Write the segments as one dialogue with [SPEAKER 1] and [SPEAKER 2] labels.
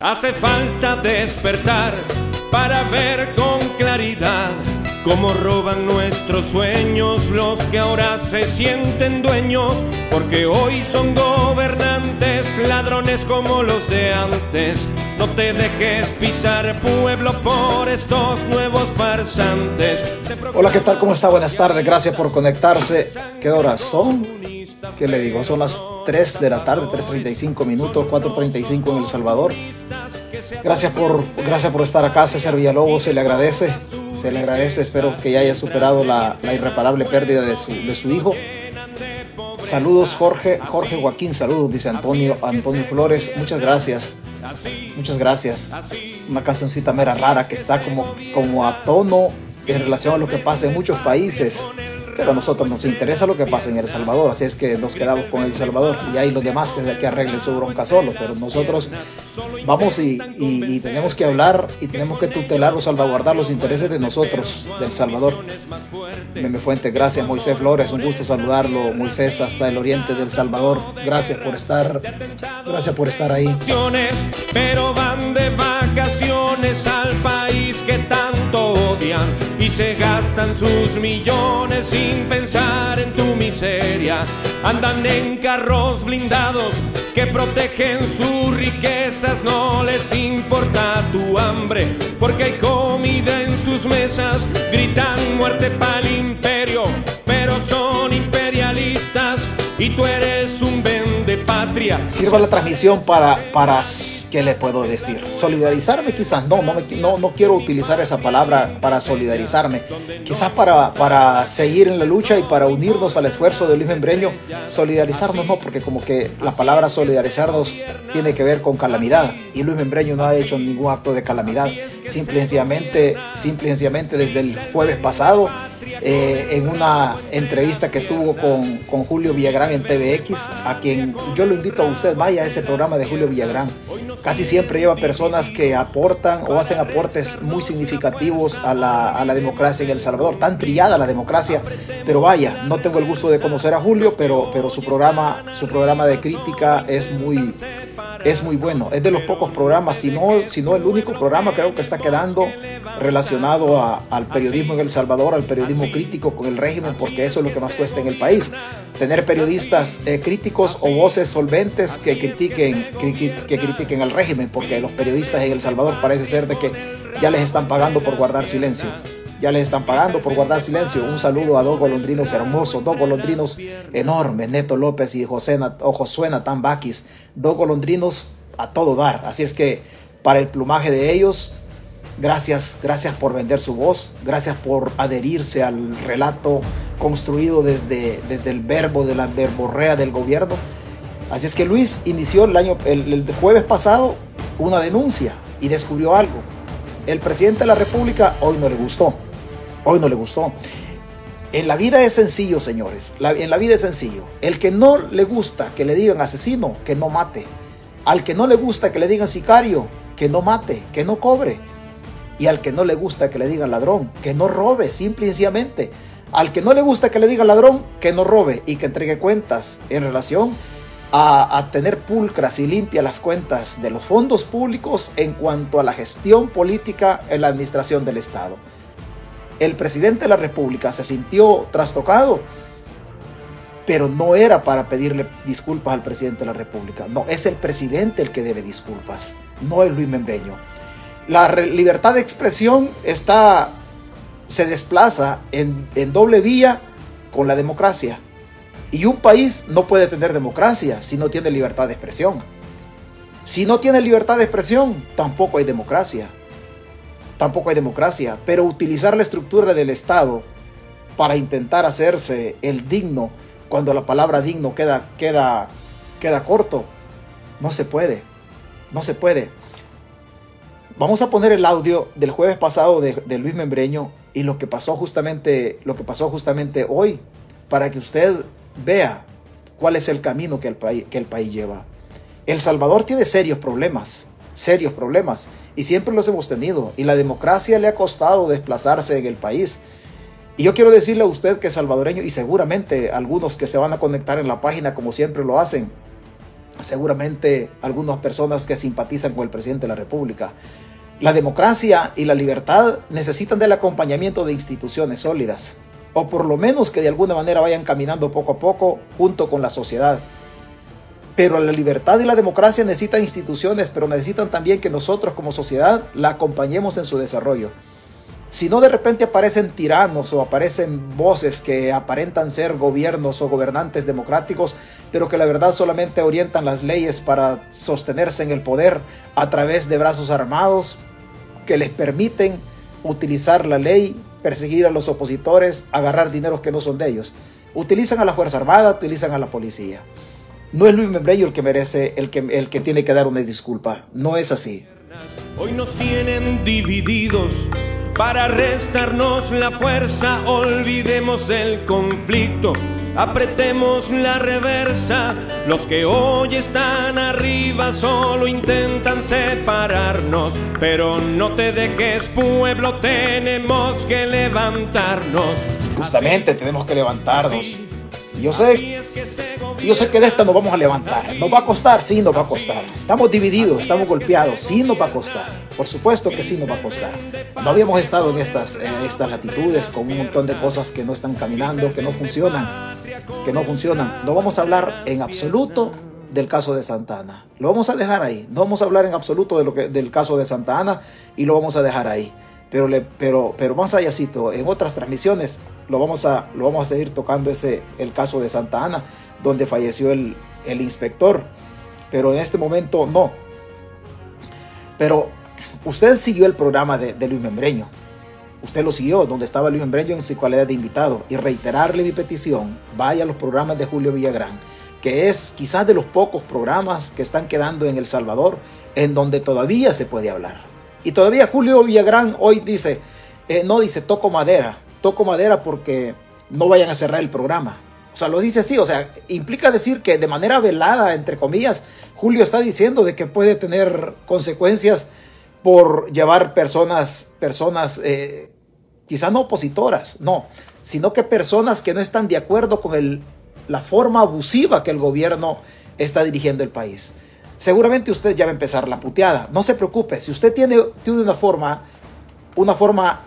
[SPEAKER 1] Hace falta despertar para ver con claridad cómo roban nuestros sueños los que ahora se sienten dueños, porque hoy son gobernantes, ladrones como los de antes. No te dejes pisar pueblo por estos nuevos farsantes.
[SPEAKER 2] Hola, ¿qué tal? ¿Cómo está? Buenas tardes, gracias por conectarse. ¿Qué horas son? ¿Qué le digo? Son las 3 de la tarde, 3.35 minutos, 4.35 en El Salvador. Gracias por, gracias por estar acá, César Villalobos, se le agradece, se le agradece, espero que ya haya superado la, la irreparable pérdida de su, de su hijo. Saludos Jorge, Jorge Joaquín, saludos, dice Antonio, Antonio Flores, muchas gracias, muchas gracias. Una cancioncita mera rara que está como, como a tono en relación a lo que pasa en muchos países pero a nosotros nos interesa lo que pasa en El Salvador, así es que nos quedamos con El Salvador. Y hay los demás que, que arreglen su bronca solo, pero nosotros vamos y, tenemos que hablar y tenemos que tutelar o salvaguardar los intereses de nosotros, del Salvador. Meme Fuente, gracias. Moisés Flores, un gusto saludarlo, Moisés hasta el oriente del Salvador, gracias por estar, gracias por estar ahí.
[SPEAKER 1] Y se gastan sus millones sin pensar en tu miseria. Andan en carros blindados que protegen sus riquezas, no les importa tu hambre, porque hay comida en sus mesas, gritan muerte para el imperio, pero son imperialistas y tú eres patria.
[SPEAKER 2] Sirva la transmisión para, para, ¿qué le puedo decir? Solidarizarme quizás, no, no, no, no quiero utilizar esa palabra para solidarizarme. Quizás para, para seguir en la lucha y para unirnos al esfuerzo de Luis Membreño. Solidarizarnos no, porque como que la palabra solidarizarnos tiene que ver con calamidad. Y Luis Membreño no ha hecho ningún acto de calamidad. Simple y simple y sencillamente desde el jueves pasado eh, en una entrevista que tuvo con, con, Julio Villagrán en TVX, a quien yo lo invito a usted, vaya a ese programa de Julio Villagrán. Casi siempre lleva personas que aportan o hacen aportes muy significativos a la, a la democracia en El Salvador, tan trillada la democracia, pero vaya, no tengo el gusto de conocer a Julio, pero, pero su, programa, su programa de crítica es muy, es muy bueno. Es de los pocos programas, si no, si no el único programa creo que está quedando relacionado al periodismo en El Salvador, al periodismo crítico con el régimen, porque eso es lo que más cuesta en el país. Tener periodistas eh, críticos o voces solventes que critiquen, que critiquen al régimen, porque los periodistas en El Salvador parece ser de que ya les están pagando por guardar silencio ya les están pagando por guardar silencio. Un saludo a dos golondrinos hermosos, dos golondrinos enormes, Neto López y José, Josué Natán Baquis, dos golondrinos a todo dar. Así es que para el plumaje de ellos, gracias, gracias por vender su voz, gracias por adherirse al relato construido desde, desde el verbo de la verborrea del gobierno. Así es que Luis inició el año, el jueves pasado, una denuncia y descubrió algo. El presidente de la República hoy no le gustó. Hoy no le gustó. En la vida es sencillo, señores. en la vida es sencillo. El que no le gusta que le digan asesino, que no mate. Al que no le gusta que le digan sicario, que no mate, que no cobre. Y al que no le gusta que le digan ladrón, que no robe, simple y sencillamente. Al que no le gusta que le digan ladrón, que no robe y que entregue cuentas en relación a, a, tener pulcras y limpias las cuentas de los fondos públicos en cuanto a la gestión política en la administración del Estado el presidente de la República se sintió trastocado, pero no era para pedirle disculpas al presidente de la República. No, es el presidente el que debe disculpas, no el Luis Membreño. La libertad de expresión está, se desplaza en doble vía con la democracia. Y un país no puede tener democracia si no tiene libertad de expresión. Si no tiene libertad de expresión, tampoco hay democracia tampoco hay democracia, pero utilizar la estructura del Estado para intentar hacerse el digno cuando la palabra digno queda, queda, queda corto, no se puede, no se puede. Vamos a poner el audio del jueves pasado de, Luis Membreño y lo que pasó justamente, lo que pasó justamente hoy, para que usted vea cuál es el camino que el, país, que el país lleva. El Salvador tiene serios problemas serios problemas y siempre los hemos tenido y la democracia le ha costado desplazarse en el país. Y yo quiero decirle a usted que salvadoreño y seguramente algunos que se van a conectar en la página como siempre lo hacen, seguramente algunas personas que simpatizan con el presidente de la República. La democracia y la libertad necesitan del acompañamiento de instituciones sólidas, o por lo menos que de alguna manera vayan caminando poco a poco junto con la sociedad. Pero la libertad y la democracia necesitan instituciones, pero necesitan también que nosotros como sociedad la acompañemos en su desarrollo. Si no de repente aparecen tiranos o aparecen voces que aparentan ser gobiernos o gobernantes democráticos, pero que la verdad solamente orientan las leyes para sostenerse en el poder a través de brazos armados que les permiten utilizar la ley, perseguir a los opositores, agarrar dineros que no son de ellos. Utilizan a la Fuerza Armada, utilizan a la policía. No es Luis Membreño el que merece, el que, el que tiene que dar una disculpa. No es así.
[SPEAKER 1] Hoy nos tienen divididos para restarnos la fuerza, olvidemos el conflicto, apretemos la reversa. Los que hoy están arriba solo intentan separarnos, pero no te dejes pueblo, tenemos que levantarnos.
[SPEAKER 2] Justamente tenemos que levantarnos. Yo sé, yo sé que de esta nos vamos a levantar. ¿Nos va a costar? Sí, nos va a costar. Estamos divididos, estamos golpeados. Sí, nos va a costar. Por supuesto que sí nos va a costar. No habíamos estado en estas, estas latitudes con un montón de cosas que no están caminando, que no funcionan, que no funcionan. No vamos a hablar en absoluto del caso de Santa Ana. Lo vamos a dejar ahí. No vamos a hablar en absoluto de lo del caso de Santa Ana y lo vamos a dejar ahí. Pero, pero, pero más allácito, en otras transmisiones lo vamos, a, lo vamos a seguir tocando ese, el caso de Santa Ana, donde falleció el, el inspector. Pero en este momento no. Pero usted siguió el programa de, de Luis Membreño. Usted lo siguió, donde estaba Luis Membreño en su cualidad de invitado. Y reiterarle mi petición, vaya a los programas de Julio Villagrán, que es quizás de los pocos programas que están quedando en El Salvador en donde todavía se puede hablar. Y todavía Julio Villagrán hoy dice, eh, no dice, toco madera, toco madera porque no vayan a cerrar el programa. O sea, lo dice así, o sea, implica decir que de manera velada, entre comillas, Julio está diciendo de que puede tener consecuencias por llevar personas, personas, eh, quizás no opositoras, no, sino que personas que no están de acuerdo con el, la forma abusiva que el gobierno está dirigiendo el país. Seguramente usted ya va a empezar la puteada. No se preocupe, si usted tiene, tiene una forma una forma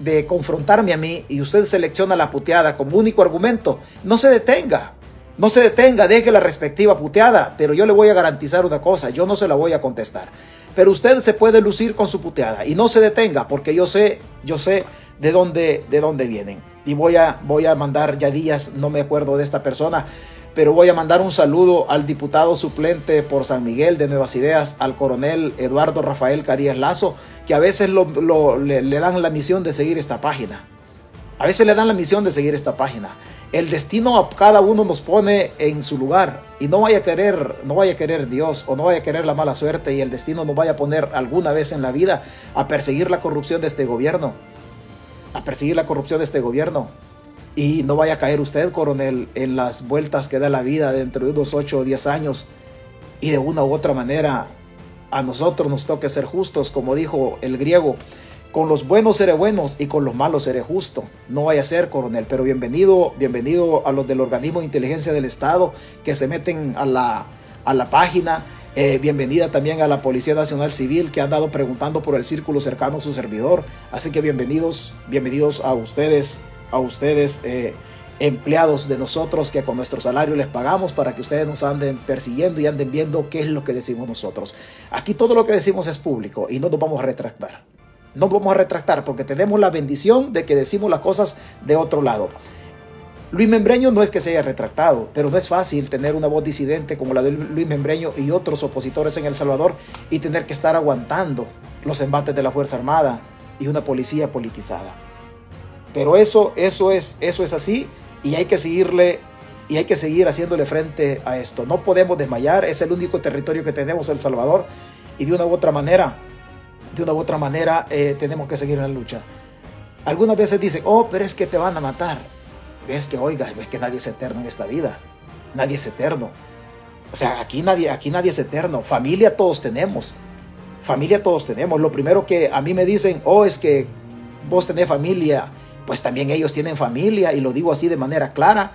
[SPEAKER 2] de, confrontarme a mí y usted selecciona la puteada como único argumento, no se detenga. No se detenga, deje la respectiva puteada, pero yo le voy a garantizar una cosa, yo no se la voy a contestar. Pero usted se puede lucir con su puteada y no se detenga porque yo sé, yo sé de dónde, de dónde vienen. Y voy a, voy a mandar ya días, no me acuerdo de esta persona, pero voy a mandar un saludo al diputado suplente por San Miguel de Nuevas Ideas, al coronel Eduardo Rafael Carías Lazo, que a veces le, dan la misión de seguir esta página. A veces le dan la misión de seguir esta página. El destino a cada uno nos pone en su lugar y no vaya a querer, no vaya a querer Dios o no vaya a querer la mala suerte y el destino nos vaya a poner alguna vez en la vida a perseguir la corrupción de este gobierno, a perseguir la corrupción de este gobierno. Y no vaya a caer usted, coronel, en las vueltas que da la vida dentro de unos 8 o 10 años. Y de una u otra manera, a nosotros nos toque ser justos, como dijo el griego. Con los buenos seré buenos y con los malos seré justo. No vaya a ser, coronel, pero bienvenido, bienvenido a los del organismo de inteligencia del Estado que se meten a la, a la página. Eh, bienvenida también a la Policía Nacional Civil que han dado preguntando por el círculo cercano a su servidor. Así que bienvenidos, bienvenidos a ustedes a ustedes, eh, empleados de nosotros, que con nuestro salario les pagamos para que ustedes nos anden persiguiendo y anden viendo qué es lo que decimos nosotros. Aquí todo lo que decimos es público y no nos vamos a retractar. No vamos a retractar porque tenemos la bendición de que decimos las cosas de otro lado. Luis Membreño no es que se haya retractado, pero no es fácil tener una voz disidente como la de Luis Membreño y otros opositores en El Salvador y tener que estar aguantando los embates de la Fuerza Armada y una policía politizada. Pero eso, eso, es, eso es así y hay que seguirle y hay que seguir haciéndole frente a esto. No podemos desmayar, es el único territorio que tenemos El Salvador y de una u otra manera, de una u otra manera eh, tenemos que seguir en la lucha. Algunas veces dicen, oh, pero es que te van a matar. Es que, oiga, es que nadie es eterno en esta vida. Nadie es eterno. O sea, aquí nadie, aquí nadie es eterno. Familia todos tenemos. Familia todos tenemos. Lo primero que a mí me dicen, oh, es que vos tenés familia pues también ellos tienen familia y lo digo así de manera clara.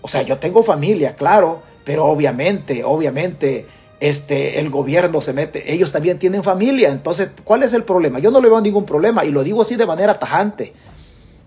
[SPEAKER 2] O sea, yo tengo familia, claro, pero obviamente, obviamente, este, el gobierno se mete, ellos también tienen familia, entonces, ¿cuál es el problema? Yo no le veo ningún problema y lo digo así de manera tajante,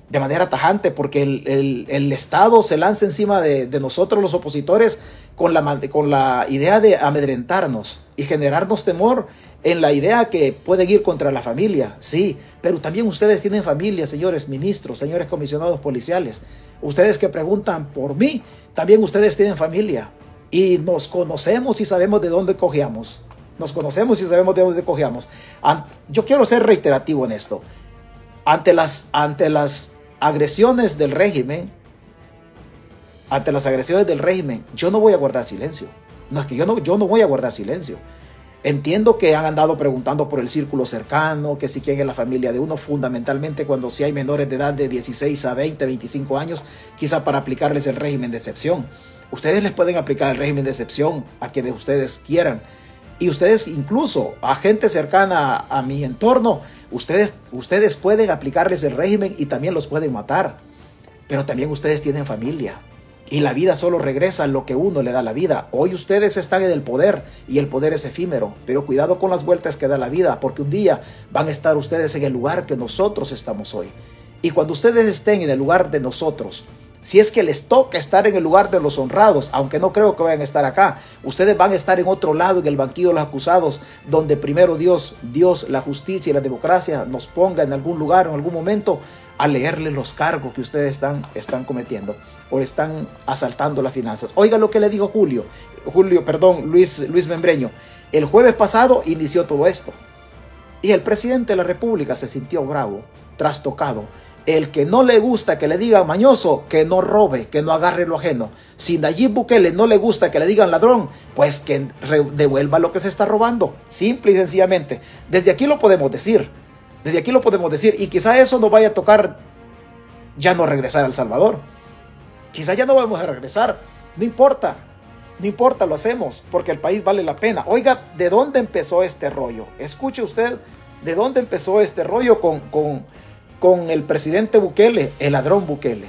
[SPEAKER 2] de manera tajante, porque el, Estado se lanza encima de, nosotros los opositores con la, con la idea de amedrentarnos y generarnos temor en la idea que pueden ir contra la familia, sí, pero también ustedes tienen familia, señores ministros, señores comisionados policiales, ustedes que preguntan por mí, también ustedes tienen familia y nos conocemos y sabemos de dónde cogíamos. Nos conocemos y sabemos de dónde cogíamos. Yo quiero ser reiterativo en esto. Ante las, ante las agresiones del régimen, ante las agresiones del régimen, yo no voy a guardar silencio. No es que yo no, yo no voy a guardar silencio. Entiendo que han andado preguntando por el círculo cercano, que si quién es la familia de uno, fundamentalmente cuando si hay menores de edad de 16 a 20, 25 años, quizá para aplicarles el régimen de excepción. Ustedes les pueden aplicar el régimen de excepción a quienes ustedes quieran. Y ustedes incluso a gente cercana a, mi entorno, ustedes, ustedes pueden aplicarles el régimen y también los pueden matar. Pero también ustedes tienen familia. Y la vida solo regresa a lo que uno le da la vida. Hoy ustedes están en el poder y el poder es efímero. Pero cuidado con las vueltas que da la vida, porque un día van a estar ustedes en el lugar que nosotros estamos hoy. Y cuando ustedes estén en el lugar de nosotros, si es que les toca estar en el lugar de los honrados, aunque no creo que vayan a estar acá, ustedes van a estar en otro lado, en el banquillo de los acusados, donde primero Dios, Dios, la justicia y la democracia nos ponga en algún lugar, en algún momento, a leerle los cargos que ustedes están, están cometiendo o están asaltando las finanzas. Oiga lo que le dijo Julio, Julio, perdón, Luis, Luis Membreño. El jueves pasado inició todo esto. Y el presidente de la República se sintió bravo, trastocado el que no le gusta que le digan mañoso, que no robe, que no agarre lo ajeno. Si Nayib Bukele no le gusta que le digan ladrón, pues que devuelva lo que se está robando. Simple y sencillamente. Desde aquí lo podemos decir. Desde aquí lo podemos decir. Y quizá eso nos vaya a tocar ya no regresar al Salvador. Quizá ya no vamos a regresar. No importa. No importa, lo hacemos porque el país vale la pena. Oiga, ¿de dónde empezó este rollo? Escuche usted de dónde empezó este rollo con, con con el presidente Bukele, el ladrón Bukele,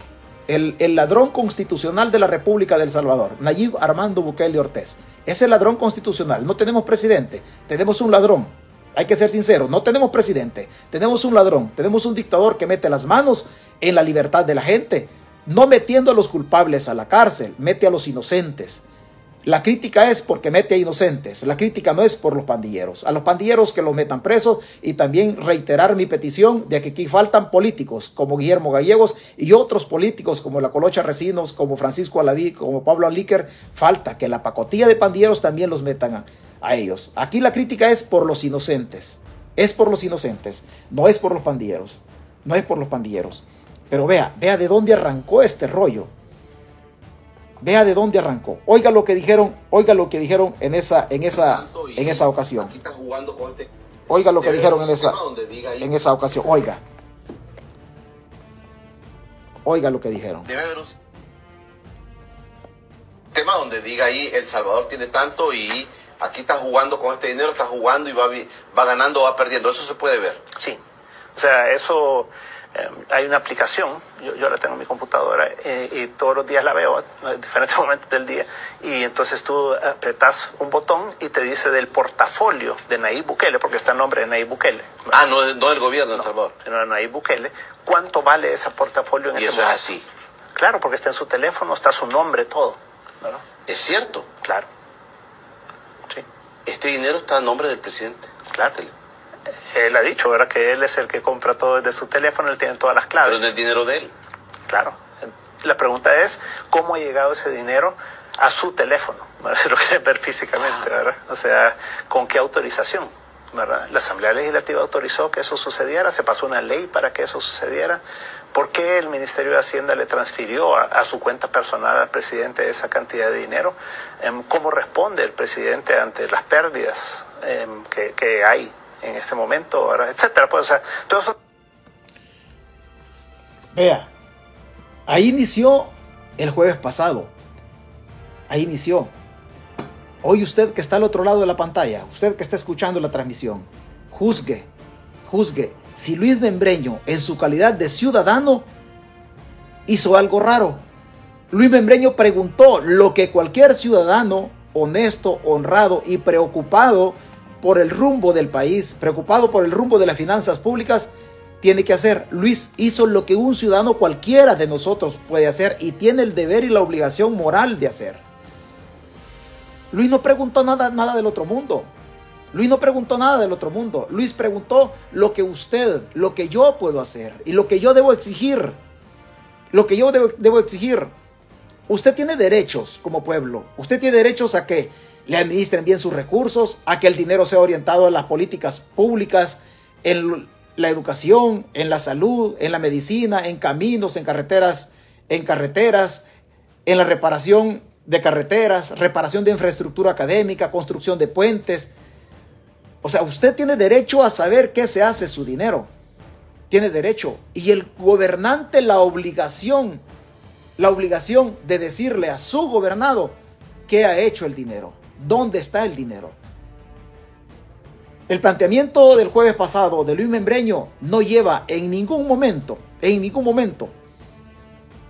[SPEAKER 2] el, el, ladrón constitucional de la República del Salvador, Nayib Armando Bukele Ortez. Es el ladrón constitucional. No tenemos presidente, tenemos un ladrón. Hay que ser sinceros, no tenemos presidente, tenemos un ladrón, tenemos un dictador que mete las manos en la libertad de la gente, no metiendo a los culpables a la cárcel, mete a los inocentes. La crítica es porque mete a inocentes. La crítica no es por los pandilleros. A los pandilleros que los metan presos y también reiterar mi petición de que aquí faltan políticos como Guillermo Gallegos y otros políticos como la Colocha Recinos, como Francisco Alaví, como Pablo Alíquer. Falta que la pacotilla de pandilleros también los metan a, a ellos. Aquí la crítica es por los inocentes. Es por los inocentes. No es por los pandilleros. No es por los pandilleros. Pero vea, vea de dónde arrancó este rollo Vea de dónde arrancó. Oiga lo que dijeron, oiga lo que dijeron en esa, en esa, en esa ocasión. Este oiga lo que dijeron en esa, en esa ocasión. Oiga. Oiga lo que dijeron. Debe haber un
[SPEAKER 3] tema donde diga ahí El Salvador tiene tanto y aquí está jugando con este dinero, está jugando y va, va ganando o va perdiendo. Eso se puede ver.
[SPEAKER 4] Sí. O sea, eso eh, hay una aplicación, yo, yo, la tengo en mi computadora eh, y todos los días la veo en diferentes momentos del día y entonces tú apretas un botón y te dice del portafolio de Nayib Bukele, porque está el nombre de Nayib Bukele.
[SPEAKER 3] Ah, no, no del gobierno de El Salvador.
[SPEAKER 4] Sino de Nayib Bukele. ¿Cuánto vale ese portafolio en
[SPEAKER 3] y
[SPEAKER 4] ese
[SPEAKER 3] eso es así.
[SPEAKER 4] Claro, porque está en su teléfono, está su nombre, todo.
[SPEAKER 3] ¿Es cierto?
[SPEAKER 4] Claro.
[SPEAKER 3] Sí. Este dinero está a nombre del presidente.
[SPEAKER 4] Claro él ha dicho, ¿verdad? Que él es el que compra todo desde su teléfono, él tiene todas las claves.
[SPEAKER 3] Pero es el dinero de él.
[SPEAKER 4] Claro. La pregunta es, ¿cómo ha llegado ese dinero a su teléfono? Si lo quieren ver físicamente, ¿verdad? O sea, ¿con qué autorización? ¿verdad? La Asamblea Legislativa autorizó que eso sucediera, se pasó una ley para que eso sucediera. ¿Por qué el Ministerio de Hacienda le transfirió a, su cuenta personal al presidente esa cantidad de dinero? Em, ¿Cómo responde el presidente ante las pérdidas em, que, que hay en ese momento, etcétera. Pues, o todo eso...
[SPEAKER 2] Vea, ahí inició el jueves pasado. Ahí inició. Hoy usted que está al otro lado de la pantalla, usted que está escuchando la transmisión, juzgue, juzgue si Luis Membreño, en su calidad de ciudadano, hizo algo raro. Luis Membreño preguntó lo que cualquier ciudadano honesto, honrado y preocupado por el rumbo del país, preocupado por el rumbo de las finanzas públicas, tiene que hacer. Luis hizo lo que un ciudadano cualquiera de nosotros puede hacer y tiene el deber y la obligación moral de hacer. Luis no preguntó nada, nada del otro mundo. Luis no preguntó nada del otro mundo. Luis preguntó lo que usted, lo que yo puedo hacer y lo que yo debo exigir. Lo que yo debo, debo exigir. Usted tiene derechos como pueblo. Usted tiene derechos a que le administren bien sus recursos, a que el dinero sea orientado a las políticas públicas, en la educación, en la salud, en la medicina, en caminos, en carreteras, en carreteras, en la reparación de carreteras, reparación de infraestructura académica, construcción de puentes. O sea, usted tiene derecho a saber qué se hace su dinero. Tiene derecho. Y el gobernante la obligación, la obligación de decirle a su gobernado qué ha hecho el dinero. ¿Dónde está el dinero? El planteamiento del jueves pasado de Luis Membreño no lleva en ningún momento, en ningún momento,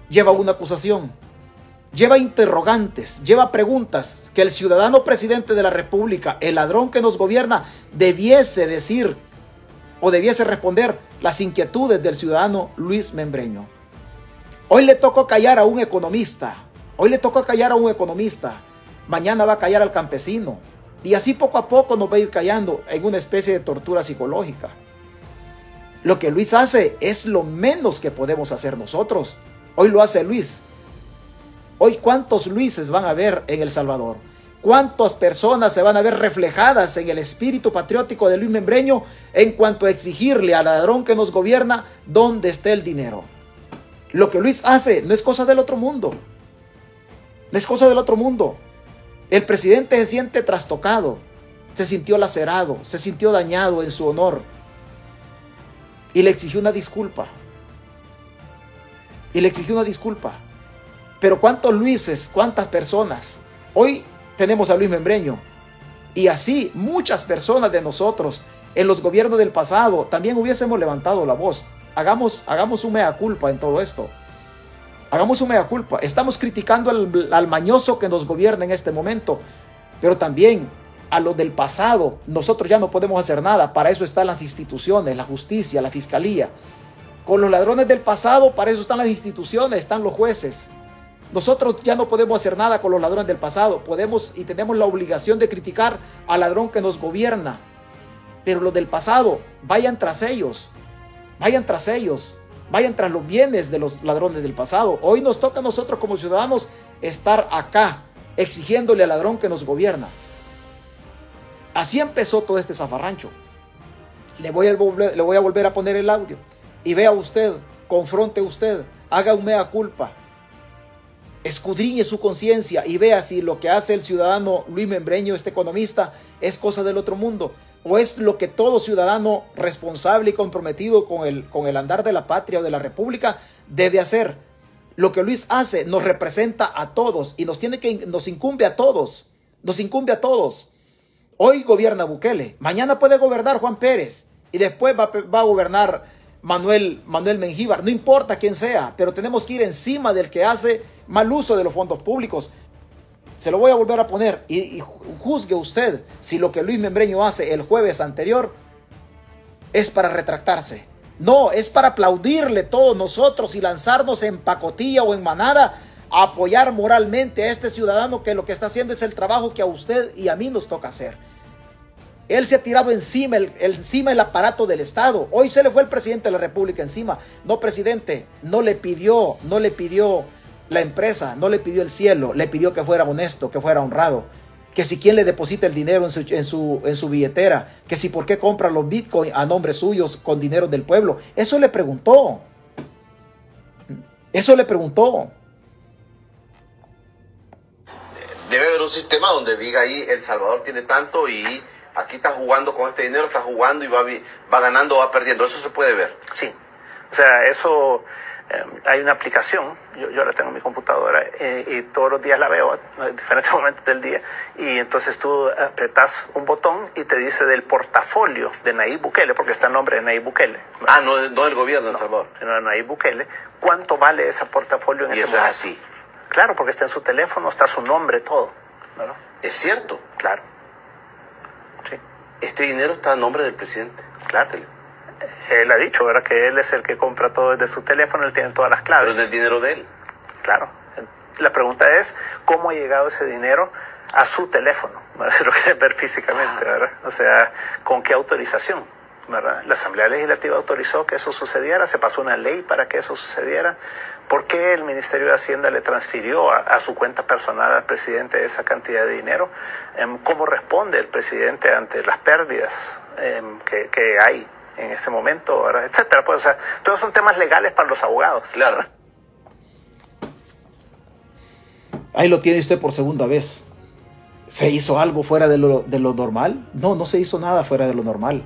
[SPEAKER 2] lleva una acusación, lleva interrogantes, lleva preguntas que el ciudadano presidente de la República, el ladrón que nos gobierna, debiese decir o debiese responder las inquietudes del ciudadano Luis Membreño. Hoy le tocó callar a un economista, hoy le tocó callar a un economista, mañana va a callar al campesino. Y así poco a poco nos va a ir callando en una especie de tortura psicológica. Lo que Luis hace es lo menos que podemos hacer nosotros. Hoy lo hace Luis. Hoy cuántos Luises van a ver en El Salvador. ¿Cuántas personas se van a ver reflejadas en el espíritu patriótico de Luis Membreño en cuanto a exigirle al ladrón que nos gobierna dónde esté el dinero? Lo que Luis hace no es cosa del otro mundo. No es cosa del otro mundo. El presidente se siente trastocado, se sintió lacerado, se sintió dañado en su honor y le exigió una disculpa. Y le exigió una disculpa. Pero ¿cuántos Luises, cuántas personas? Hoy tenemos a Luis Membreño y así muchas personas de nosotros en los gobiernos del pasado también hubiésemos levantado la voz. Hagamos, hagamos un mea culpa en todo esto. Hagamos una mea culpa. Estamos criticando al, mañoso que nos gobierna en este momento, pero también a los del pasado. Nosotros ya no podemos hacer nada. Para eso están las instituciones, la justicia, la fiscalía. Con los ladrones del pasado, para eso están las instituciones, están los jueces. Nosotros ya no podemos hacer nada con los ladrones del pasado. Podemos y tenemos la obligación de criticar al ladrón que nos gobierna. Pero los del pasado, vayan tras ellos. Vayan tras ellos vayan tras los bienes de los ladrones del pasado. Hoy nos toca a nosotros como ciudadanos estar acá exigiéndole al ladrón que nos gobierna. Así empezó todo este zafarrancho. Le voy, a volver, a a poner el audio. Y vea usted, confronte usted, haga un mea culpa. Escudriñe su conciencia y vea si lo que hace el ciudadano Luis Membreño, este economista, es cosa del otro mundo o es lo que todo ciudadano responsable y comprometido con el, con el andar de la patria o de la república debe hacer. Lo que Luis hace nos representa a todos y nos tiene que nos incumbe a todos. Nos incumbe a todos. Hoy gobierna Bukele, mañana puede gobernar Juan Pérez y después va, va a gobernar Manuel, Manuel Mengíbar. No importa quién sea, pero tenemos que ir encima del que hace mal uso de los fondos públicos. Se lo voy a volver a poner y, juzgue usted si lo que Luis Membreño hace el jueves anterior es para retractarse. No, es para aplaudirle todos nosotros y lanzarnos en pacotilla o en manada a apoyar moralmente a este ciudadano que lo que está haciendo es el trabajo que a usted y a mí nos toca hacer. Él se ha tirado encima encima el aparato del Estado. Hoy se le fue el presidente de la República encima. No, presidente, no le pidió, no le pidió la empresa no le pidió el cielo, le pidió que fuera honesto, que fuera honrado. Que si quien le deposita el dinero en su, en su, billetera, que si por qué compra los bitcoins a nombre suyos con dinero del pueblo. Eso le preguntó. Eso le preguntó.
[SPEAKER 3] Debe haber un sistema donde diga ahí El Salvador tiene tanto y aquí está jugando con este dinero, está jugando y va, va ganando o va perdiendo. Eso se puede ver.
[SPEAKER 4] Sí. O sea, eso eh, hay una aplicación, yo, yo la tengo en mi computadora eh, y todos los días la veo en diferentes momentos del día y entonces tú apretas un botón y te dice del portafolio de Nayib Bukele, porque está el nombre de Nayib Bukele.
[SPEAKER 3] Ah, no, no del gobierno de El Salvador.
[SPEAKER 4] No, Nayib Bukele. ¿Cuánto vale ese portafolio en
[SPEAKER 3] y
[SPEAKER 4] ese
[SPEAKER 3] eso es así.
[SPEAKER 4] Claro, porque está en su teléfono, está su nombre, todo. ¿verdad?
[SPEAKER 3] Es cierto.
[SPEAKER 4] Claro. Sí,
[SPEAKER 3] Este dinero está a nombre del presidente.
[SPEAKER 4] claro. Él ha dicho, ¿verdad? Que él es el que compra todo desde su teléfono, él tiene todas las
[SPEAKER 3] Pero
[SPEAKER 4] claves.
[SPEAKER 3] es el dinero de él.
[SPEAKER 4] Claro. La pregunta es, ¿cómo ha llegado ese dinero a su teléfono? Si lo quieren ver físicamente, ¿verdad? O sea, ¿con qué autorización? ¿verdad? La Asamblea Legislativa autorizó que eso sucediera, se pasó una ley para que eso sucediera. ¿Por qué el Ministerio de Hacienda le transfirió a, a su cuenta personal al presidente esa cantidad de dinero? Em, ¿Cómo responde el presidente ante las pérdidas em, que, que hay en ese momento, ¿verdad? etcétera? Pues, o sea, todos son temas legales para los abogados.
[SPEAKER 3] Claro.
[SPEAKER 2] Ahí lo tiene usted por segunda vez. ¿Se hizo algo fuera de lo, de lo normal? No, no se hizo nada fuera de lo normal.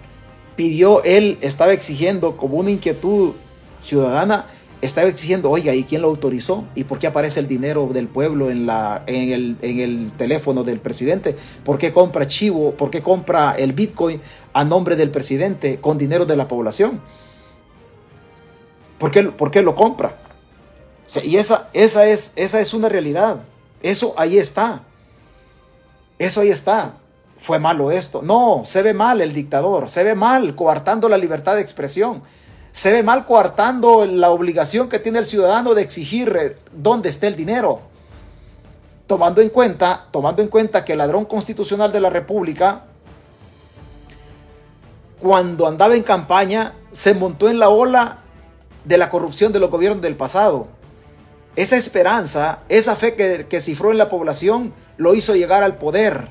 [SPEAKER 2] Pidió, él estaba exigiendo como una inquietud ciudadana, estaba exigiendo, oiga, ¿y quién lo autorizó? ¿Y por qué aparece el dinero del pueblo en, la, en, el, en el teléfono del presidente? ¿Por qué compra chivo? ¿Por qué compra el Bitcoin a nombre del presidente con dinero de la población? ¿Por qué, por qué lo compra? Y esa, esa, es, esa es una realidad. Eso ahí está. Eso ahí está. Fue malo esto. No, se ve mal el dictador. Se ve mal coartando la libertad de expresión. Se ve mal coartando la obligación que tiene el ciudadano de exigir eh, dónde está el dinero. Tomando en cuenta, tomando en cuenta que el ladrón constitucional de la República, cuando andaba en campaña, se montó en la ola de la corrupción de los gobiernos del pasado. Esa esperanza, esa fe que, que cifró en la población, lo hizo llegar al poder,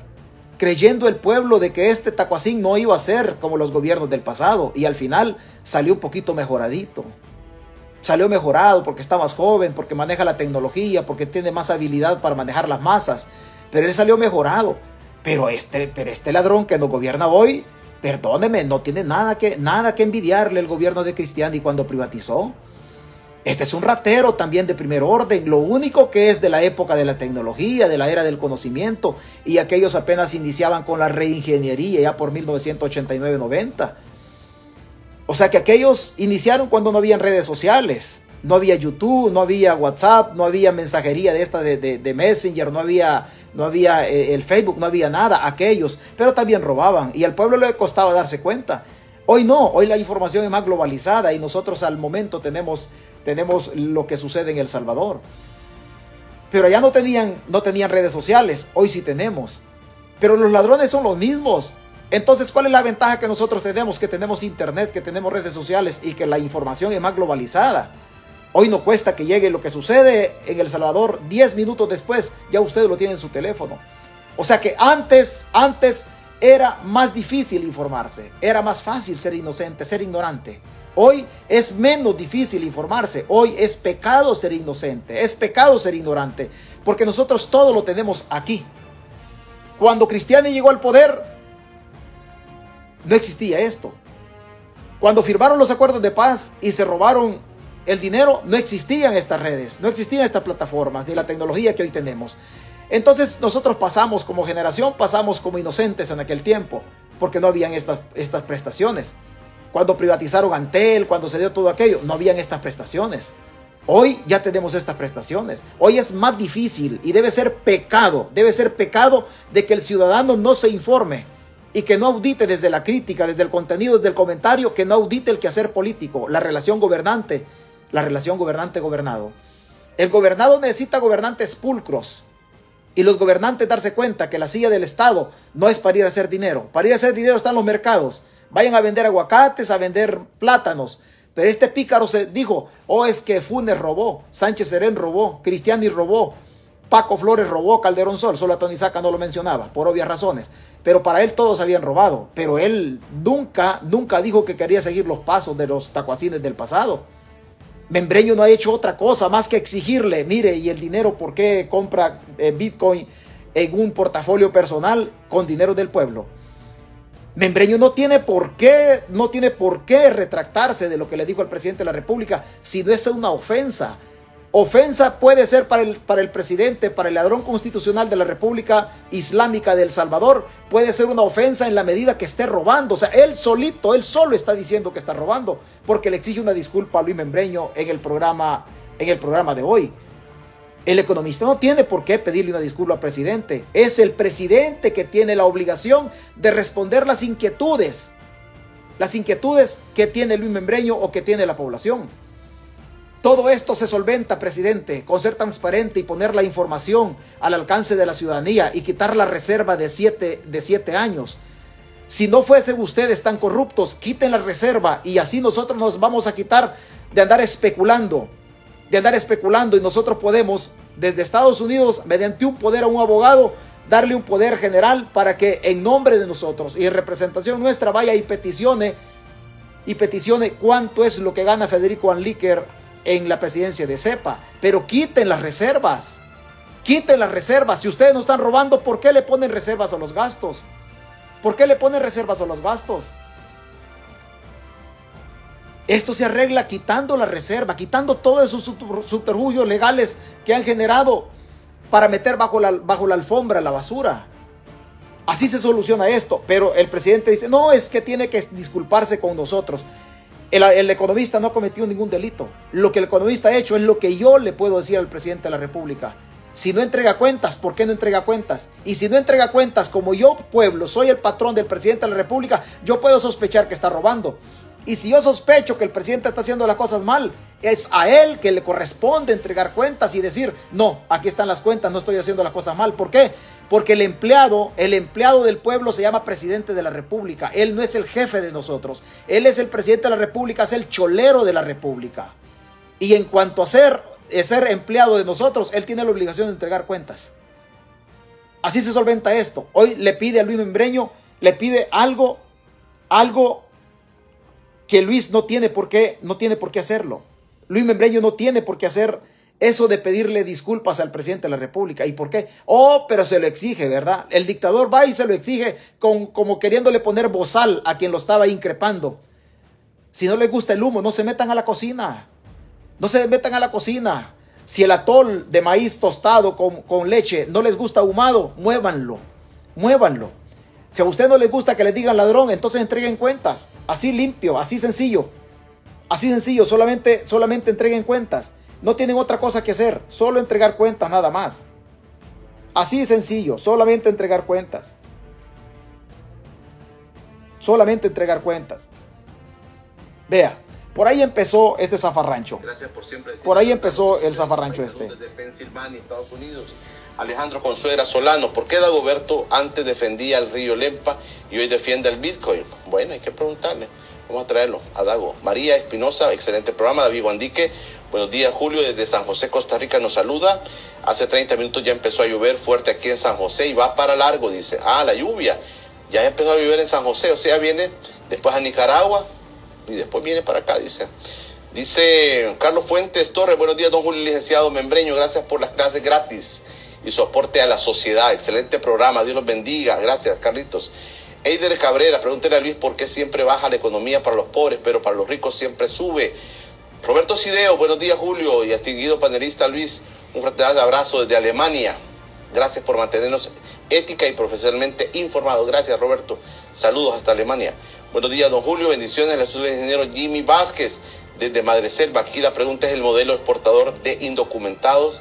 [SPEAKER 2] creyendo el pueblo de que este Tacuacín no iba a ser como los gobiernos del pasado. Y al final salió un poquito mejoradito. Salió mejorado porque está más joven, porque maneja la tecnología, porque tiene más habilidad para manejar las masas. Pero él salió mejorado. Pero este, pero este ladrón que nos gobierna hoy, perdóneme, no tiene nada que, nada que envidiarle el gobierno de Cristiani cuando privatizó. Este es un ratero también de primer orden, lo único que es de la época de la tecnología, de la era del conocimiento, y aquellos apenas iniciaban con la reingeniería ya por 1989-90. O sea que aquellos iniciaron cuando no habían redes sociales, no había YouTube, no había WhatsApp, no había mensajería de esta de, de- de Messenger, no había, no había eh, el Facebook, no había nada, aquellos, pero también robaban y al pueblo le costaba darse cuenta. Hoy no, hoy la información es más globalizada y nosotros al momento tenemos, tenemos lo que sucede en El Salvador. Pero allá no tenían, no tenían redes sociales, hoy sí tenemos. Pero los ladrones son los mismos. Entonces, ¿cuál es la ventaja que nosotros tenemos? Que tenemos internet, que tenemos redes sociales y que la información es más globalizada. Hoy no cuesta que llegue lo que sucede en El Salvador 10 minutos después, ya usted lo tiene en su teléfono. O sea que antes, antes era más difícil informarse, era más fácil ser inocente, ser ignorante. Hoy es menos difícil informarse, hoy es pecado ser inocente, es pecado ser ignorante, porque nosotros todo lo tenemos aquí. Cuando Cristiani llegó al poder, no existía esto. Cuando firmaron los acuerdos de paz y se robaron el dinero, no existían estas redes, no existían estas plataformas, ni la tecnología que hoy tenemos. Entonces nosotros pasamos como generación, pasamos como inocentes en aquel tiempo, porque no habían estas, estas prestaciones. Cuando privatizaron Antel, cuando se dio todo aquello, no habían estas prestaciones. Hoy ya tenemos estas prestaciones. Hoy es más difícil y debe ser pecado, debe ser pecado de que el ciudadano no se informe y que no audite desde la crítica, desde el contenido, desde el comentario, que no audite el quehacer político, la relación gobernante, la relación gobernante-gobernado. El gobernado necesita gobernantes pulcros y los gobernantes darse cuenta que la silla del Estado no es para ir a hacer dinero. Para ir a hacer dinero están los mercados. Vayan a vender aguacates, a vender plátanos. Pero este pícaro se dijo, oh, es que Funes robó, Sánchez Serén robó, Cristiani robó, Paco Flores robó, Calderón Sol, solo a Tony Saca no lo mencionaba, por obvias razones. Pero para él todos habían robado. Pero él nunca, nunca dijo que quería seguir los pasos de los tacuacines del pasado. Membreño no ha hecho otra cosa más que exigirle, mire, y el dinero, ¿por qué compra eh, Bitcoin en un portafolio personal con dinero del pueblo? Membreño no tiene por qué, no tiene por qué retractarse de lo que le dijo el presidente de la República, si no es una ofensa. Ofensa puede ser para el, para el presidente, para el ladrón constitucional de la República Islámica de El Salvador, puede ser una ofensa en la medida que esté robando. O sea, él solito, él solo está diciendo que está robando, porque le exige una disculpa a Luis Membreño en el programa, en el programa de hoy. El economista no tiene por qué pedirle una disculpa al presidente. Es el presidente que tiene la obligación de responder las inquietudes. Las inquietudes que tiene Luis Membreño o que tiene la población. Todo esto se solventa, presidente, con ser transparente y poner la información al alcance de la ciudadanía y quitar la reserva de siete, de siete años. Si no fuesen ustedes tan corruptos, quiten la reserva y así nosotros nos vamos a quitar de andar especulando de andar especulando y nosotros podemos desde Estados Unidos, mediante un poder a un abogado, darle un poder general para que en nombre de nosotros y en representación nuestra vaya y peticione y peticione cuánto es lo que gana Federico Anliker en la presidencia de CEPA. Pero quiten las reservas. Quiten las reservas. Si ustedes no están robando, ¿por qué le ponen reservas a los gastos? ¿Por qué le ponen reservas a los gastos? Esto se arregla quitando la reserva, quitando todos esos subterfugios legales que han generado para meter bajo la, bajo la alfombra la basura. Así se soluciona esto. Pero el presidente dice, no, es que tiene que disculparse con nosotros. El, economista no ha cometido ningún delito. Lo que el economista ha hecho es lo que yo le puedo decir al presidente de la República. Si no entrega cuentas, ¿por qué no entrega cuentas? Y si no entrega cuentas, como yo, pueblo, soy el patrón del presidente de la República, yo puedo sospechar que está robando. Y si yo sospecho que el presidente está haciendo las cosas mal, es a él que le corresponde entregar cuentas y decir, no, aquí están las cuentas, no estoy haciendo las cosas mal. ¿Por qué? Porque el empleado, el empleado del pueblo se llama presidente de la República. Él no es el jefe de nosotros. Él es el presidente de la República, es el cholero de la República. Y en cuanto a ser, ser empleado de nosotros, él tiene la obligación de entregar cuentas. Así se solventa esto. Hoy le pide a Luis Membreño, le pide algo, algo que Luis no tiene por qué, no tiene por qué hacerlo. Luis Membreño no tiene por qué hacer eso de pedirle disculpas al presidente de la República. ¿Y por qué? Oh, pero se lo exige, ¿verdad? El dictador va y se lo exige con, como queriéndole poner bozal a quien lo estaba increpando. Si no le gusta el humo, no se metan a la cocina. No se metan a la cocina. Si el atol de maíz tostado con, con leche no les gusta ahumado, muévanlo. Muévanlo. Si a usted no le gusta que le digan ladrón, entonces entreguen cuentas. Así limpio, así sencillo. Así sencillo, solamente, solamente entreguen cuentas. No tienen otra cosa que hacer, solo entregar cuentas nada más. Así sencillo, solamente entregar cuentas. Solamente entregar cuentas. Vea, por ahí empezó este zafarrancho.
[SPEAKER 3] Gracias por siempre.
[SPEAKER 2] Por ahí empezó el zafarrancho este.
[SPEAKER 3] Desde Pensilvania, Estados Unidos. Alejandro Consuera Solano, ¿por qué Dagoberto antes defendía al río Lempa y hoy defiende el Bitcoin? Bueno, hay que preguntarle. Vamos a traerlo a Dago. María Espinosa, excelente programa. David Guandique, buenos días. Julio desde San José, Costa Rica, nos saluda. Hace 30 minutos ya empezó a llover fuerte aquí en San José y va para largo, dice. Ah, la lluvia. Ya empezó a llover en San José, o sea, viene después a Nicaragua y después viene para acá, dice. Dice Carlos Fuentes Torres, buenos días, don Julio, licenciado Membreño, gracias por las clases gratis y su aporte a la sociedad. Excelente programa, Dios los bendiga. Gracias, Carlitos. Eider Cabrera, pregúntele a Luis por qué siempre baja la economía para los pobres, pero para los ricos siempre sube. Roberto Sideo, buenos días, Julio, y distinguido panelista Luis, un fraternal abrazo desde Alemania. Gracias por mantenernos ética y profesionalmente informados. Gracias, Roberto. Saludos hasta Alemania. Buenos días, don Julio. Bendiciones. Le el ingeniero Jimmy Vázquez desde Madre Selva. Aquí la pregunta es el modelo exportador de indocumentados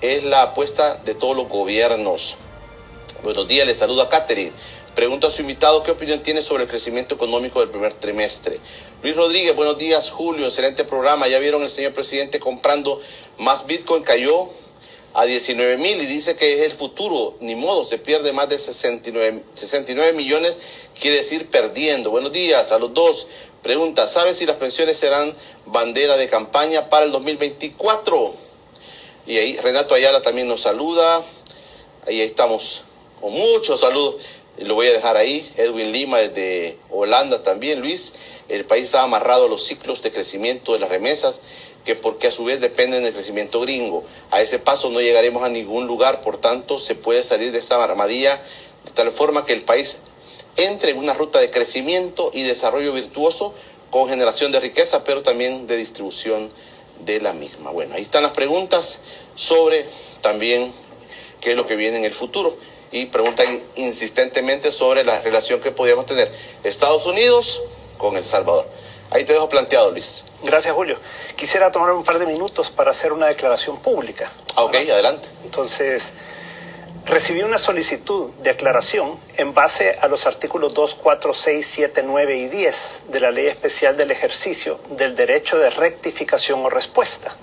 [SPEAKER 3] es la apuesta de todos los gobiernos. Buenos días, le saluda Catherine. Pregunta a su invitado qué opinión tiene sobre el crecimiento económico del primer trimestre. Luis Rodríguez, buenos días, Julio, excelente programa. Ya vieron el señor presidente comprando más Bitcoin, cayó a 19 mil y dice que es el futuro. Ni modo, se pierde más de 69, 69 millones, quiere decir perdiendo. Buenos días a los dos. Pregunta, ¿sabe si las pensiones serán bandera de campaña para el 2024? Y ahí Renato Ayala también nos saluda. Ahí estamos con muchos saludos. Lo voy a dejar ahí. Edwin Lima desde Holanda también. Luis, el país está amarrado a los ciclos de crecimiento de las remesas, que porque a su vez dependen del crecimiento gringo. A ese paso no llegaremos a ningún lugar, por tanto se puede salir de esta armadilla de tal forma que el país entre en una ruta de crecimiento y desarrollo virtuoso con generación de riqueza, pero también de distribución de la misma. Bueno, ahí están las preguntas sobre también qué es lo que viene en el futuro y preguntan insistentemente sobre la relación que podríamos tener Estados Unidos con El Salvador. Ahí te dejo planteado, Luis.
[SPEAKER 4] Gracias, Julio. Quisiera tomar un par de minutos para hacer una declaración pública.
[SPEAKER 3] Ah, ok, adelante.
[SPEAKER 4] Entonces, recibí una solicitud de aclaración en base a los artículos 2, 4, 6, 7, 9 y 10 de la Ley Especial del Ejercicio del Derecho de Rectificación o Respuesta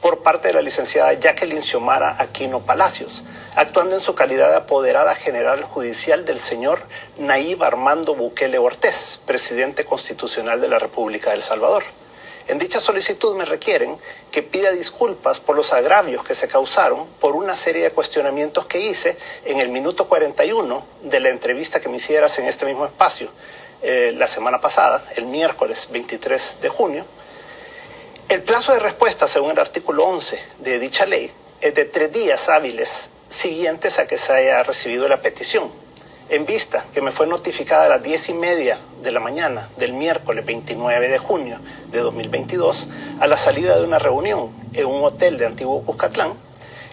[SPEAKER 4] por parte de la licenciada Jacqueline Xiomara Aquino Palacios, actuando en su calidad de apoderada general judicial del señor Nayib Armando Bukele Ortiz, presidente constitucional de la República del Salvador. En dicha solicitud me requieren que pida disculpas por los agravios que se causaron por una serie de cuestionamientos que hice en el minuto 41 de la entrevista que me hicieras en este mismo espacio eh, la semana pasada, el miércoles 23 de junio. El plazo de respuesta, según el artículo 11 de dicha ley, es de tres días hábiles siguientes a que se haya recibido la petición. En vista que me fue notificada a las diez y media de la mañana del miércoles 29 de junio de 2022 a la salida de una reunión en un hotel de Antiguo Cuscatlán,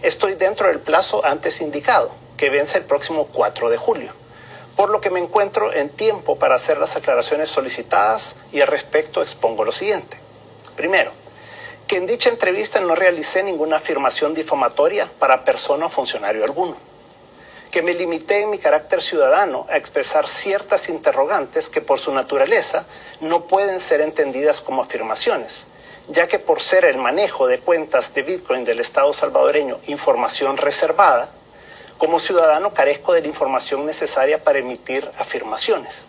[SPEAKER 4] estoy dentro del plazo antes indicado, que vence el próximo 4 de julio, por lo que me encuentro en tiempo para hacer las aclaraciones solicitadas y al respecto expongo lo siguiente. Primero, que en dicha entrevista no realicé ninguna afirmación difamatoria para persona o funcionario alguno, que me limité en mi carácter ciudadano a expresar ciertas interrogantes que por su naturaleza no pueden ser entendidas como afirmaciones, ya que por ser el manejo de cuentas de Bitcoin del Estado salvadoreño información reservada, como ciudadano carezco de la información necesaria para emitir afirmaciones,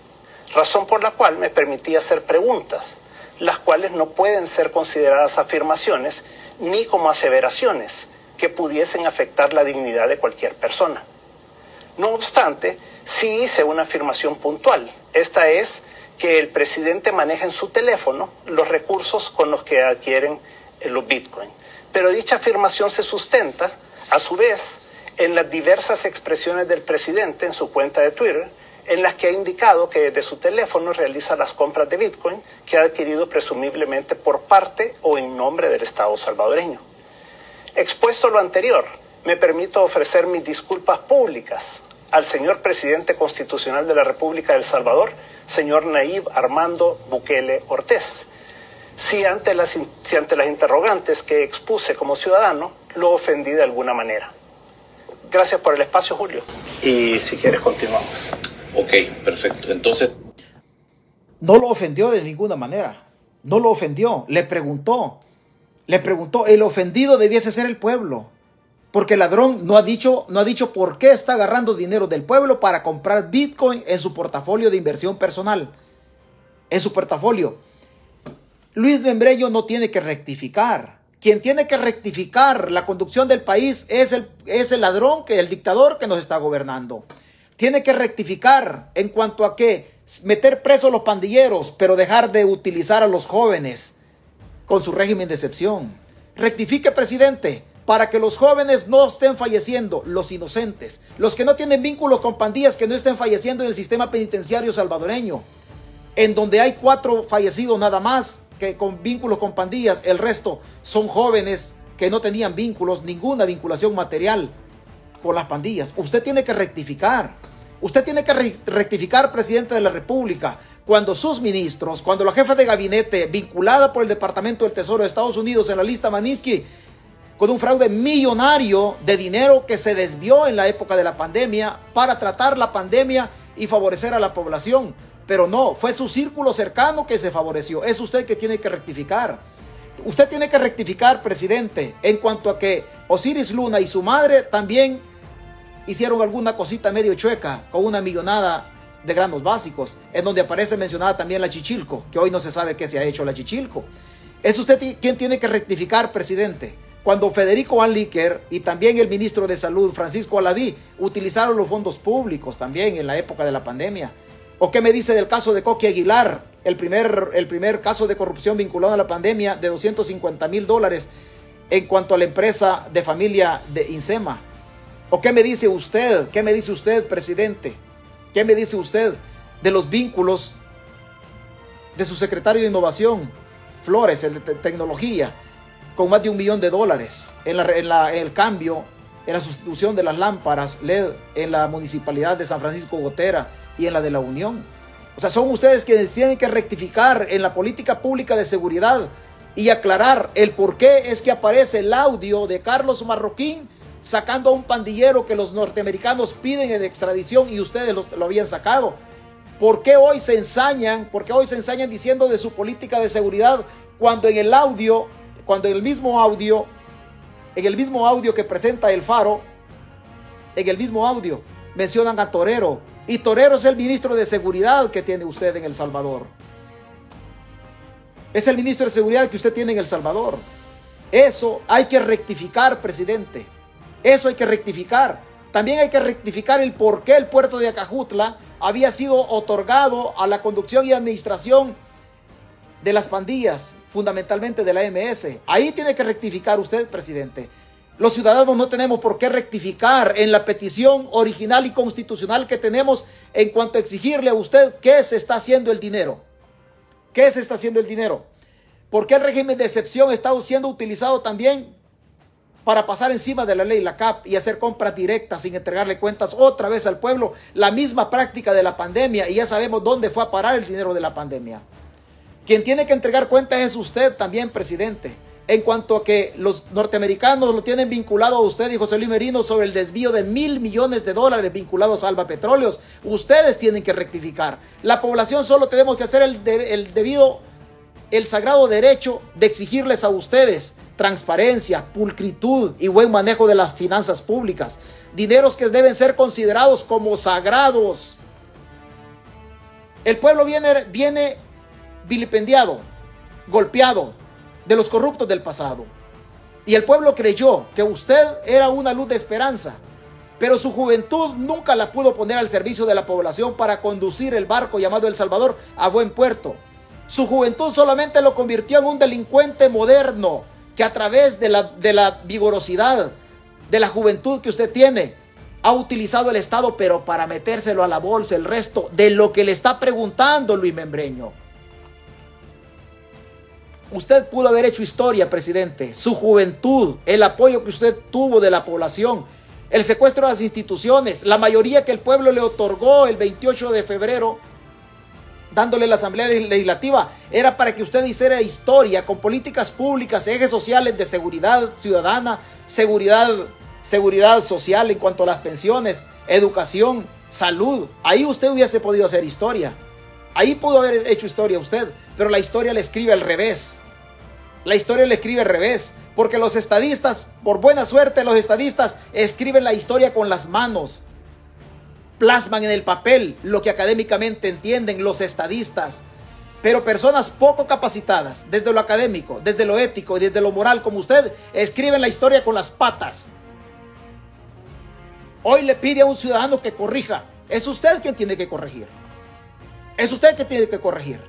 [SPEAKER 4] razón por la cual me permití hacer preguntas las cuales no pueden ser consideradas afirmaciones ni como aseveraciones que pudiesen afectar la dignidad de cualquier persona. No obstante, sí hice una afirmación puntual. Esta es que el presidente maneja en su teléfono los recursos con los que adquieren los bitcoins. Pero dicha afirmación se sustenta, a su vez, en las diversas expresiones del presidente en su cuenta de Twitter, en las que ha indicado que desde su teléfono realiza las compras de Bitcoin que ha adquirido presumiblemente por parte o en nombre del Estado salvadoreño. Expuesto lo anterior, me permito ofrecer mis disculpas públicas al señor presidente constitucional de la República del Salvador, señor Nayib Armando Bukele Ortiz, si ante las, si ante las interrogantes que expuse como ciudadano lo ofendí de alguna manera. Gracias por el espacio, Julio. Y si quieres, continuamos.
[SPEAKER 3] Ok, perfecto. Entonces...
[SPEAKER 2] No lo ofendió de ninguna manera. No lo ofendió. Le preguntó. Le preguntó. El ofendido debiese ser el pueblo. Porque el ladrón no ha dicho, no ha dicho por qué está agarrando dinero del pueblo para comprar Bitcoin en su portafolio de inversión personal. En su portafolio. Luis Membrello no tiene que rectificar. Quien tiene que rectificar la conducción del país es el, es el ladrón, que el dictador que nos está gobernando tiene que rectificar en cuanto a que meter presos los pandilleros, pero dejar de utilizar a los jóvenes con su régimen de excepción. Rectifique, presidente, para que los jóvenes no estén falleciendo, los inocentes, los que no tienen vínculos con pandillas, que no estén falleciendo en el sistema penitenciario salvadoreño, en donde hay cuatro fallecidos nada más que con vínculos con pandillas, el resto son jóvenes que no tenían vínculos, ninguna vinculación material por las pandillas. Usted tiene que rectificar. Usted tiene que rectificar, presidente de la República, cuando sus ministros, cuando la jefa de gabinete vinculada por el Departamento del Tesoro de Estados Unidos en la lista Manisky, con un fraude millonario de dinero que se desvió en la época de la pandemia para tratar la pandemia y favorecer a la población. Pero no, fue su círculo cercano que se favoreció. Es usted que tiene que rectificar. Usted tiene que rectificar, presidente, en cuanto a que Osiris Luna y su madre también hicieron alguna cosita medio chueca con una millonada de granos básicos, en donde aparece mencionada también la Chichilco, que hoy no se sabe qué se ha hecho la Chichilco. Es usted quien tiene que rectificar, presidente. Cuando Federico Anliker y también el ministro de Salud, Francisco Alaví, utilizaron los fondos públicos también en la época de la pandemia. ¿O qué me dice del caso de Coqui Aguilar, el primer, el primer caso de corrupción vinculado a la pandemia de 250 mil dólares en cuanto a la empresa de familia de Insema? ¿O qué me dice usted? ¿Qué me dice usted, presidente? ¿Qué me dice usted de los vínculos de su secretario de Innovación, Flores, el de tecnología, con más de un millón de dólares en, el cambio, en la sustitución de las lámparas LED en la municipalidad de San Francisco Gotera y en la de la Unión? O sea, son ustedes quienes tienen que rectificar en la política pública de seguridad y aclarar el por qué es que aparece el audio de Carlos Marroquín sacando a un pandillero que los norteamericanos piden en extradición y ustedes lo habían sacado. ¿Por qué hoy se ensañan? ¿Por qué hoy se ensañan diciendo de su política de seguridad cuando en el audio, cuando en el mismo audio, en el mismo audio que presenta el Faro, en el mismo audio mencionan a Torero y Torero es el ministro de seguridad que tiene usted en El Salvador. Es el ministro de seguridad que usted tiene en El Salvador. Eso hay que rectificar, presidente. Eso hay que rectificar. También hay que rectificar el por qué el puerto de Acajutla había sido otorgado a la conducción y administración de las pandillas, fundamentalmente de la MS. Ahí tiene que rectificar usted, presidente. Los ciudadanos no tenemos por qué rectificar en la petición original y constitucional que tenemos en cuanto a exigirle a usted qué se está haciendo el dinero. ¿Qué se está haciendo el dinero? ¿Por qué el régimen de excepción está siendo utilizado también para pasar encima de la ley, la CAP, y hacer compras directas sin entregarle cuentas otra vez al pueblo. La misma práctica de la pandemia y ya sabemos dónde fue a parar el dinero de la pandemia. Quien tiene que entregar cuentas es usted también, presidente. En cuanto a que los norteamericanos lo tienen vinculado a usted y José Luis Merino sobre el desvío de mil millones de dólares vinculados a Alba Petróleos, ustedes tienen que rectificar. La población solo tenemos que hacer el, el debido, el sagrado derecho de exigirles a ustedes transparencia, pulcritud y buen manejo de las finanzas públicas. Dineros que deben ser considerados como sagrados. El pueblo viene, viene vilipendiado, golpeado de los corruptos del pasado. Y el pueblo creyó que usted era una luz de esperanza, pero su juventud nunca la pudo poner al servicio de la población para conducir el barco llamado El Salvador a buen puerto. Su juventud solamente lo convirtió en un delincuente moderno, que a través de la, de la vigorosidad, de la juventud que usted tiene, ha utilizado el Estado, pero para metérselo a la bolsa, el resto de lo que le está preguntando Luis Membreño. Usted pudo haber hecho historia, presidente. Su juventud, el apoyo que usted tuvo de la población, el secuestro de las instituciones, la mayoría que el pueblo le otorgó el 28 de febrero dándole la Asamblea Legislativa, era para que usted hiciera historia con políticas públicas, ejes sociales de seguridad ciudadana, seguridad, seguridad social en cuanto a las pensiones, educación, salud. Ahí usted hubiese podido hacer historia. Ahí pudo haber hecho historia usted, pero la historia le escribe al revés. La historia le escribe al revés, porque los estadistas, por buena suerte, los estadistas escriben la historia con las manos plasman en el papel lo que académicamente entienden los estadistas. Pero personas poco capacitadas, desde lo académico, desde lo ético y desde lo moral como usted, escriben la historia con las patas. Hoy le pide a un ciudadano que corrija. Es usted quien tiene que corregir. Es usted quien tiene que corregir.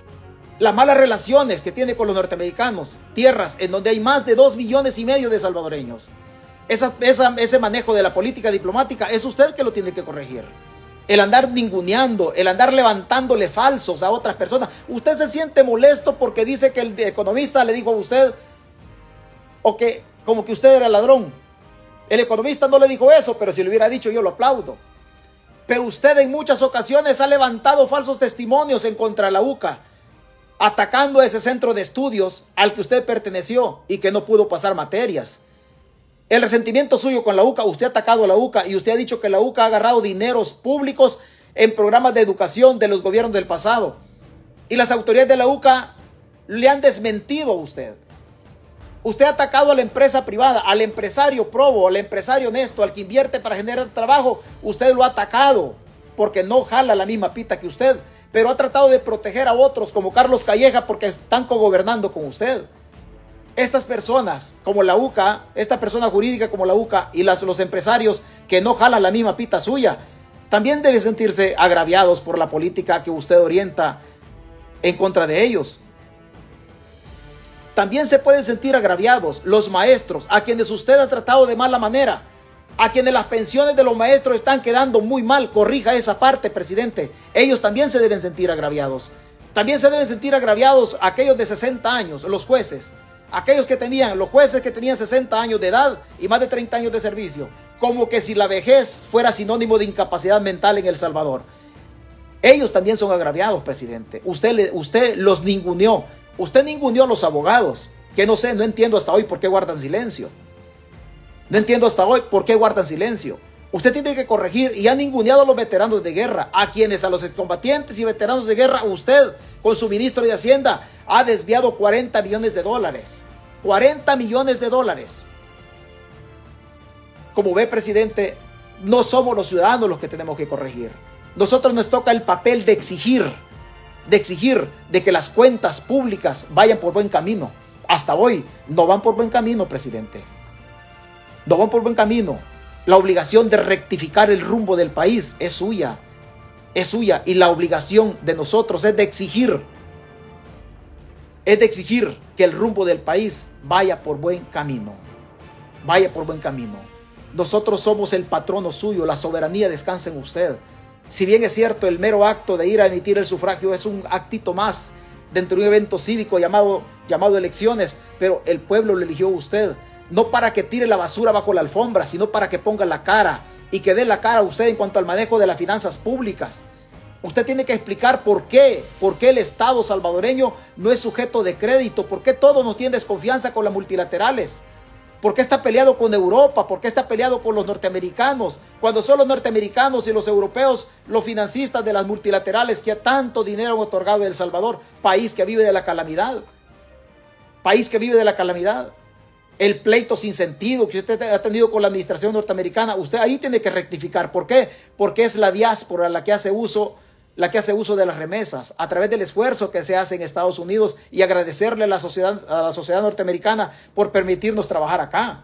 [SPEAKER 2] Las malas relaciones que tiene con los norteamericanos, tierras en donde hay más de dos millones y medio de salvadoreños. ese manejo de la política diplomática es usted que lo tiene que corregir el andar ninguneando, el andar levantándole falsos a otras personas. Usted se siente molesto porque dice que el economista le dijo a usted, o que como que usted era ladrón. El economista no le dijo eso, pero si le hubiera dicho yo lo aplaudo. Pero usted en muchas ocasiones ha levantado falsos testimonios en contra de la UCA, atacando ese centro de estudios al que usted perteneció y que no pudo pasar materias. El resentimiento suyo con la UCA, usted ha atacado a la UCA y usted ha dicho que la UCA ha agarrado dineros públicos en programas de educación de los gobiernos del pasado. Y las autoridades de la UCA le han desmentido a usted. Usted ha atacado a la empresa privada, al empresario probo, al empresario honesto, al que invierte para generar trabajo. Usted lo ha atacado porque no jala la misma pita que usted, pero ha tratado de proteger a otros como Carlos Calleja porque están cogobernando con usted estas personas como la UCA, esta persona jurídica como la UCA y los empresarios que no jalan la misma pita suya, también deben sentirse agraviados por la política que usted orienta en contra de ellos. También se pueden sentir agraviados los maestros a quienes usted ha tratado de mala manera, a quienes las pensiones de los maestros están quedando muy mal. Corrija esa parte, presidente. Ellos también se deben sentir agraviados. También se deben sentir agraviados aquellos de 60 años, los jueces, aquellos que tenían, los jueces que tenían 60 años de edad y más de 30 años de servicio, como que si la vejez fuera sinónimo de incapacidad mental en El Salvador. Ellos también son agraviados, presidente. Usted, usted los ninguneó. Usted ninguneó a los abogados. que no sé, no entiendo hasta hoy por qué guardan silencio. No entiendo hasta hoy por qué guardan silencio. Usted tiene que corregir y ha ninguneado a los veteranos de guerra, a quienes, a los excombatientes y veteranos de guerra, usted, con su ministro de Hacienda, ha desviado 40 millones de dólares. 40 millones de dólares. Como ve, presidente, no somos los ciudadanos los que tenemos que corregir. Nosotros nos toca el papel de exigir, de exigir de que las cuentas públicas vayan por buen camino. Hasta hoy no van por buen camino, presidente. No van por buen camino. La obligación de rectificar el rumbo del país es suya. Es suya. Y la obligación de nosotros es de exigir. Es de exigir que el rumbo del país vaya por buen camino. Vaya por buen camino. Nosotros somos el patrono suyo. La soberanía descansa en usted. Si bien es cierto, el mero acto de ir a emitir el sufragio es un actito más dentro de un evento cívico llamado, llamado elecciones, pero el pueblo lo eligió a usted no para que tire la basura bajo la alfombra, sino para que ponga la cara y que dé la cara a usted en cuanto al manejo de las finanzas públicas. Usted tiene que explicar por qué, por qué el Estado salvadoreño no es sujeto de crédito, por qué todo no tiene desconfianza con las multilaterales, por qué está peleado con Europa, por qué está peleado con los norteamericanos, cuando son los norteamericanos y los europeos los financistas de las multilaterales que tanto dinero han otorgado El Salvador, país que vive de la calamidad, país que vive de la calamidad el pleito sin sentido que usted ha tenido con la administración norteamericana, usted ahí tiene que rectificar. ¿Por qué? Porque es la diáspora la que hace uso la que hace uso de las remesas a través del esfuerzo que se hace en Estados Unidos y agradecerle a la sociedad, a la sociedad norteamericana por permitirnos trabajar acá.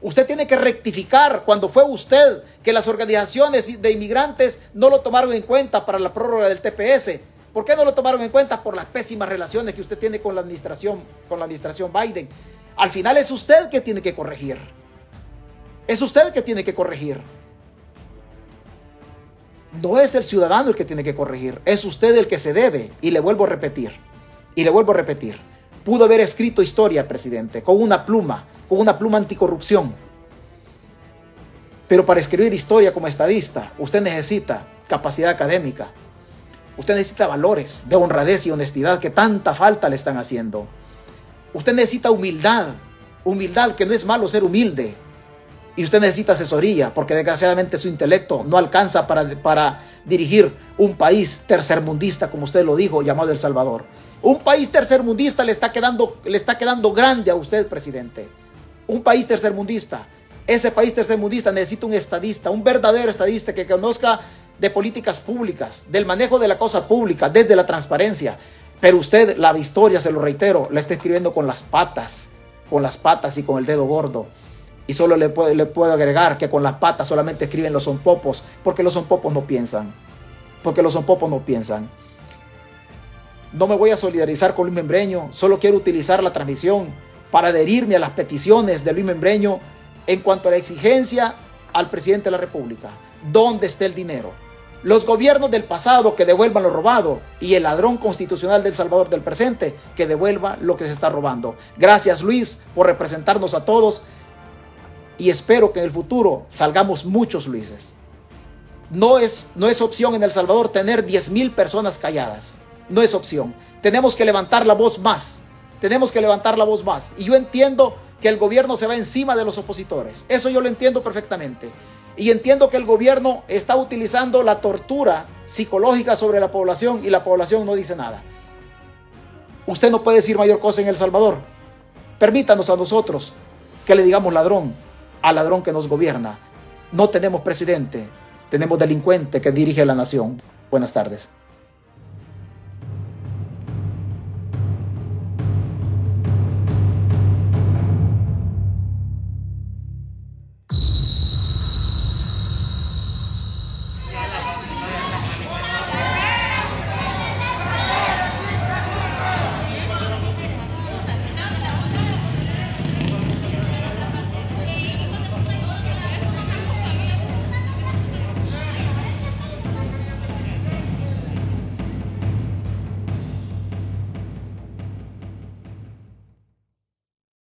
[SPEAKER 2] Usted tiene que rectificar cuando fue usted que las organizaciones de inmigrantes no lo tomaron en cuenta para la prórroga del TPS. ¿Por qué no lo tomaron en cuenta? Por las pésimas relaciones que usted tiene con la administración, con la administración Biden. Al final es usted que tiene que corregir. Es usted que tiene que corregir. No es el ciudadano el que tiene que corregir, es usted el que se debe. Y le vuelvo a repetir, y le vuelvo a repetir. Pudo haber escrito historia, presidente, con una pluma, con una pluma anticorrupción. Pero para escribir historia como estadista, usted necesita capacidad académica. Usted necesita valores de honradez y honestidad que tanta falta le están haciendo. Usted necesita humildad, humildad, que no es malo ser humilde. Y usted necesita asesoría, porque desgraciadamente su intelecto no alcanza para, para dirigir un país tercermundista, como usted lo dijo, llamado El Salvador. Un país tercermundista le está quedando, le está quedando grande a usted, presidente. Un país tercermundista. Ese país tercermundista necesita un estadista, un verdadero estadista que conozca de políticas públicas, del manejo de la cosa pública, desde la transparencia, pero usted la historia, se lo reitero, la está escribiendo con las patas, con las patas y con el dedo gordo. Y solo le puedo, le puedo agregar que con las patas solamente escriben los sonpopos, porque los sonpopos no piensan. Porque los sonpopos no piensan. No me voy a solidarizar con Luis Membreño, solo quiero utilizar la transmisión para adherirme a las peticiones de Luis Membreño en cuanto a la exigencia al presidente de la República. ¿Dónde está el dinero? Los gobiernos del pasado que devuelvan lo robado y el ladrón constitucional del Salvador del presente que devuelva lo que se está robando. Gracias Luis por representarnos a todos y espero que en el futuro salgamos muchos Luises. No es, no es opción en El Salvador tener 10 mil personas calladas. No es opción. Tenemos que levantar la voz más. Tenemos que levantar la voz más. Y yo entiendo que el gobierno se va encima de los opositores. Eso yo lo entiendo perfectamente. Y entiendo que el gobierno está utilizando la tortura psicológica sobre la población y la población no dice nada. Usted no puede decir mayor cosa en El Salvador. Permítanos a nosotros que le digamos ladrón al ladrón que nos gobierna. No tenemos presidente, tenemos delincuente que dirige la nación. Buenas tardes.